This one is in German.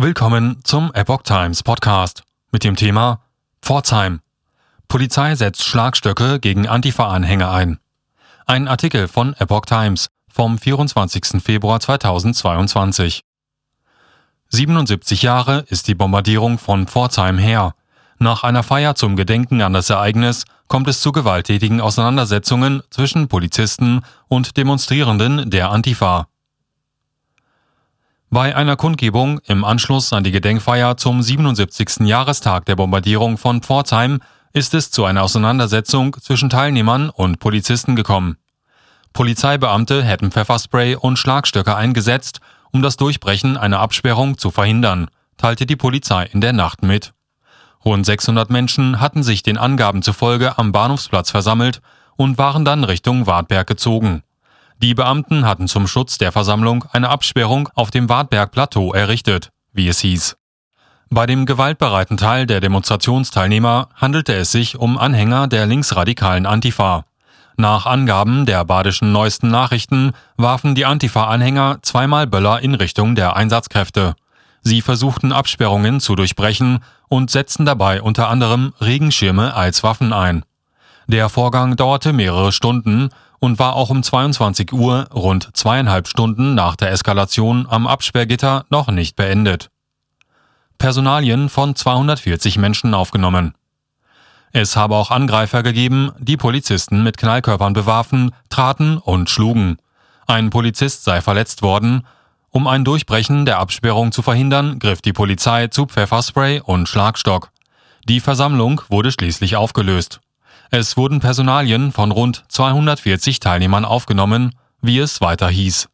Willkommen zum Epoch Times Podcast mit dem Thema Pforzheim. Polizei setzt Schlagstöcke gegen Antifa-Anhänger ein. Ein Artikel von Epoch Times vom 24. Februar 2022. 77 Jahre ist die Bombardierung von Pforzheim her. Nach einer Feier zum Gedenken an das Ereignis kommt es zu gewalttätigen Auseinandersetzungen zwischen Polizisten und Demonstrierenden der Antifa. Bei einer Kundgebung im Anschluss an die Gedenkfeier zum 77. Jahrestag der Bombardierung von Pforzheim ist es zu einer Auseinandersetzung zwischen Teilnehmern und Polizisten gekommen. Polizeibeamte hätten Pfefferspray und Schlagstöcke eingesetzt, um das Durchbrechen einer Absperrung zu verhindern, teilte die Polizei in der Nacht mit. Rund 600 Menschen hatten sich den Angaben zufolge am Bahnhofsplatz versammelt und waren dann Richtung Wartberg gezogen. Die Beamten hatten zum Schutz der Versammlung eine Absperrung auf dem Wartberg-Plateau errichtet, wie es hieß. Bei dem gewaltbereiten Teil der Demonstrationsteilnehmer handelte es sich um Anhänger der linksradikalen Antifa. Nach Angaben der badischen neuesten Nachrichten warfen die Antifa-Anhänger zweimal Böller in Richtung der Einsatzkräfte. Sie versuchten Absperrungen zu durchbrechen und setzten dabei unter anderem Regenschirme als Waffen ein. Der Vorgang dauerte mehrere Stunden und war auch um 22 Uhr, rund zweieinhalb Stunden nach der Eskalation am Absperrgitter, noch nicht beendet. Personalien von 240 Menschen aufgenommen. Es habe auch Angreifer gegeben, die Polizisten mit Knallkörpern bewarfen, traten und schlugen. Ein Polizist sei verletzt worden. Um ein Durchbrechen der Absperrung zu verhindern, griff die Polizei zu Pfefferspray und Schlagstock. Die Versammlung wurde schließlich aufgelöst. Es wurden Personalien von rund 240 Teilnehmern aufgenommen, wie es weiter hieß